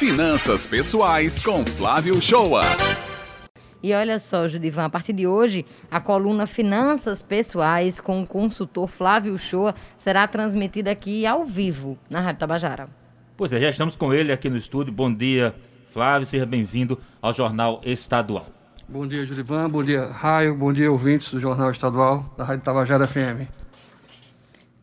Finanças Pessoais com Flávio Shoa. E olha só, Judivan, a partir de hoje, a coluna Finanças Pessoais com o consultor Flávio Shoa será transmitida aqui ao vivo na Rádio Tabajara. Pois é, já estamos com ele aqui no estúdio. Bom dia, Flávio, seja bem-vindo ao Jornal Estadual. Bom dia, Judivan. Bom dia, Raio. Bom dia, ouvintes do Jornal Estadual da Rádio Tabajara FM.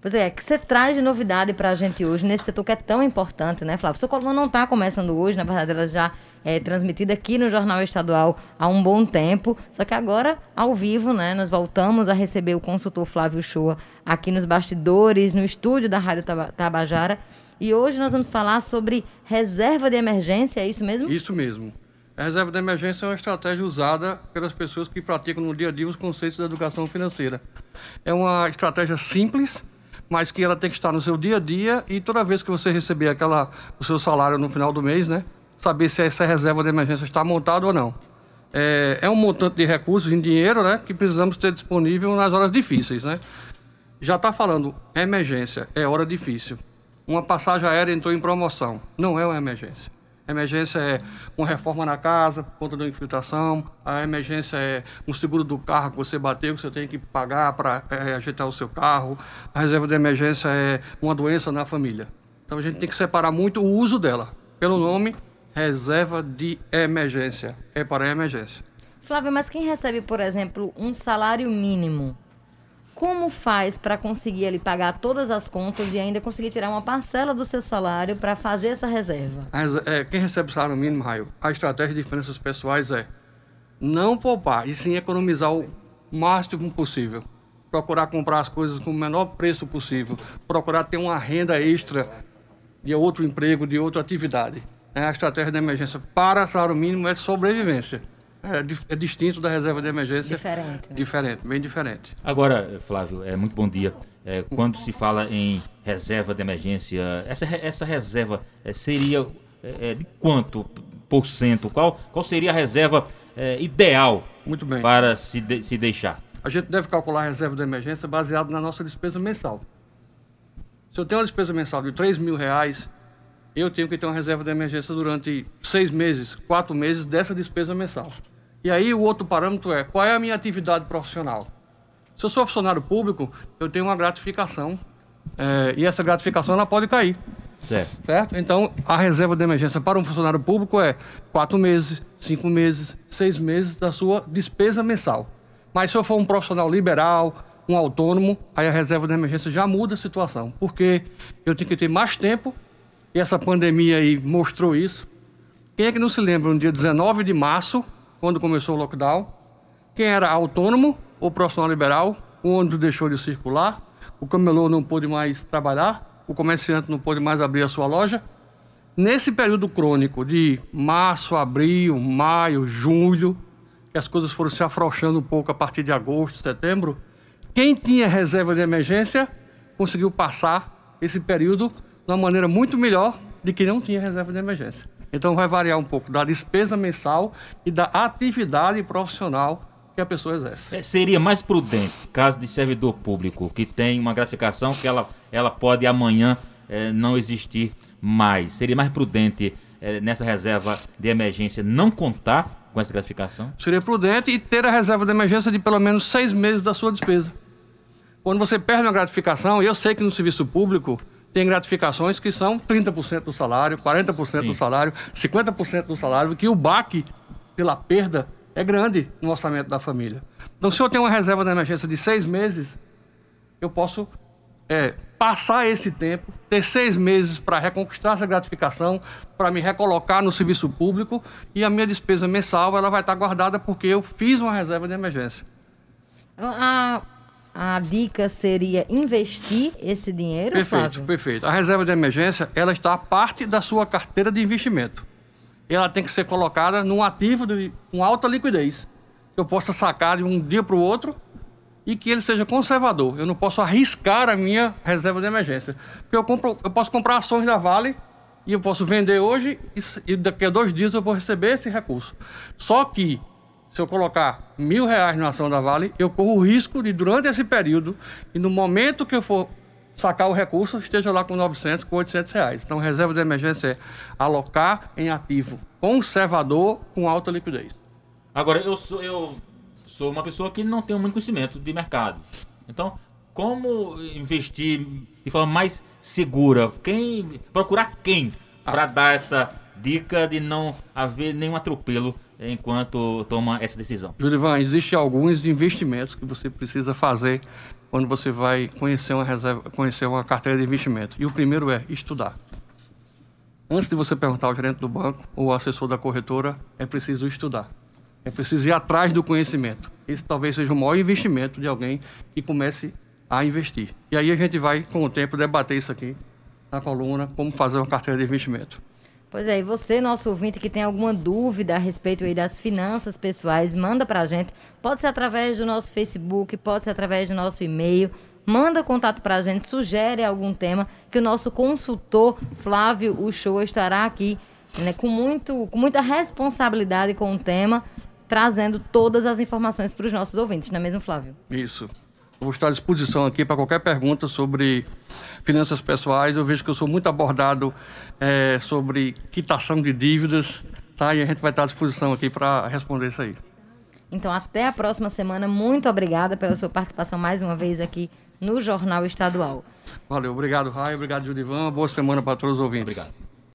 Pois é, que você traz de novidade para a gente hoje nesse setor que é tão importante, né, Flávio? Sua coluna não está começando hoje, na verdade ela já é transmitida aqui no Jornal Estadual há um bom tempo, só que agora, ao vivo, né, nós voltamos a receber o consultor Flávio Shoa aqui nos bastidores, no estúdio da Rádio Tabajara, e hoje nós vamos falar sobre reserva de emergência, é isso mesmo? Isso mesmo. A reserva de emergência é uma estratégia usada pelas pessoas que praticam no dia a dia os conceitos da educação financeira. É uma estratégia simples, mas que ela tem que estar no seu dia a dia e toda vez que você receber aquela, o seu salário no final do mês, né? Saber se essa reserva de emergência está montada ou não. É, é um montante de recursos em dinheiro, né? Que precisamos ter disponível nas horas difíceis, né? Já está falando, emergência, é hora difícil. Uma passagem aérea entrou em promoção. Não é uma emergência. Emergência é uma reforma na casa por conta da infiltração. A emergência é um seguro do carro que você bateu, que você tem que pagar para é, ajeitar o seu carro. A reserva de emergência é uma doença na família. Então a gente tem que separar muito o uso dela. Pelo nome, reserva de emergência. É para emergência. Flávio, mas quem recebe, por exemplo, um salário mínimo, como faz para conseguir ali pagar todas as contas e ainda conseguir tirar uma parcela do seu salário para fazer essa reserva? É, quem recebe salário mínimo, Raio, a estratégia de finanças pessoais é não poupar e sim economizar o máximo possível. Procurar comprar as coisas com o menor preço possível. Procurar ter uma renda extra de outro emprego, de outra atividade. É, a estratégia de emergência para salário mínimo é sobrevivência. É, é, distinto da reserva de emergência. Diferente. Né? Diferente, bem diferente. Agora, Flávio, é muito bom dia. É, quando se fala em reserva de emergência, essa, essa reserva é, seria é, é, de quanto por cento? Qual, qual seria a reserva é, ideal muito bem. para se, de, se deixar? A gente deve calcular a reserva de emergência baseado na nossa despesa mensal. Se eu tenho uma despesa mensal de 3 mil reais, eu tenho que ter uma reserva de emergência durante seis meses, quatro meses dessa despesa mensal. E aí o outro parâmetro é qual é a minha atividade profissional. Se eu sou funcionário público, eu tenho uma gratificação é, e essa gratificação ela pode cair. Certo. certo. Então, a reserva de emergência para um funcionário público é quatro meses, cinco meses, seis meses da sua despesa mensal. Mas se eu for um profissional liberal, um autônomo, aí a reserva de emergência já muda a situação, porque eu tenho que ter mais tempo, e essa pandemia aí mostrou isso. Quem é que não se lembra, no dia 19 de março, quando começou o lockdown. Quem era autônomo ou profissional liberal, o ônibus deixou de circular, o camelô não pôde mais trabalhar, o comerciante não pôde mais abrir a sua loja. Nesse período crônico de março, abril, maio, julho, que as coisas foram se afrouxando um pouco a partir de agosto, setembro, quem tinha reserva de emergência conseguiu passar esse período de uma maneira muito melhor de quem não tinha reserva de emergência. Então vai variar um pouco da despesa mensal e da atividade profissional que a pessoa exerce. É, seria mais prudente, caso de servidor público que tem uma gratificação que ela, ela pode amanhã é, não existir mais. Seria mais prudente é, nessa reserva de emergência não contar com essa gratificação? Seria prudente e ter a reserva de emergência de pelo menos seis meses da sua despesa. Quando você perde uma gratificação, e eu sei que no serviço público tem gratificações que são 30% do salário, 40% Sim. do salário, 50% do salário, que o baque pela perda é grande no orçamento da família. Então, se eu tenho uma reserva de emergência de seis meses, eu posso é, passar esse tempo, ter seis meses para reconquistar essa gratificação, para me recolocar no serviço público e a minha despesa mensal ela vai estar guardada porque eu fiz uma reserva de emergência. Ah a dica seria investir esse dinheiro, Perfeito, Flávio? perfeito. A reserva de emergência, ela está parte da sua carteira de investimento. Ela tem que ser colocada num ativo de com alta liquidez. Que eu possa sacar de um dia para o outro e que ele seja conservador. Eu não posso arriscar a minha reserva de emergência. Porque eu, compro, eu posso comprar ações da Vale e eu posso vender hoje e, e daqui a dois dias eu vou receber esse recurso. Só que se eu colocar mil reais na ação da Vale, eu corro o risco de, durante esse período, e no momento que eu for sacar o recurso, esteja lá com 900, com 800 reais. Então, reserva de emergência é alocar em ativo conservador com alta liquidez. Agora, eu sou, eu sou uma pessoa que não tem muito conhecimento de mercado. Então, como investir de forma mais segura? Quem procurar quem para dar essa dica de não haver nenhum atropelo enquanto toma essa decisão? Julivan, existem alguns investimentos que você precisa fazer quando você vai conhecer uma reserva, conhecer uma carteira de investimento. E o primeiro é estudar. Antes de você perguntar ao gerente do banco ou ao assessor da corretora, é preciso estudar. É preciso ir atrás do conhecimento. Esse talvez seja o maior investimento de alguém que comece a investir. E aí a gente vai, com o tempo, debater isso aqui na coluna, como fazer uma carteira de investimento. Pois é, e você, nosso ouvinte, que tem alguma dúvida a respeito aí das finanças pessoais, manda pra gente. Pode ser através do nosso Facebook, pode ser através do nosso e-mail. Manda contato pra gente, sugere algum tema que o nosso consultor Flávio Uchoa estará aqui né, com, muito, com muita responsabilidade com o tema, trazendo todas as informações para os nossos ouvintes, não é mesmo, Flávio? Isso. Vou estar à disposição aqui para qualquer pergunta sobre finanças pessoais. Eu vejo que eu sou muito abordado é, sobre quitação de dívidas, tá? E a gente vai estar à disposição aqui para responder isso aí. Então, até a próxima semana. Muito obrigada pela sua participação mais uma vez aqui no Jornal Estadual. Valeu. Obrigado, Raio. Obrigado, Judivan. Boa semana para todos os ouvintes. Obrigado.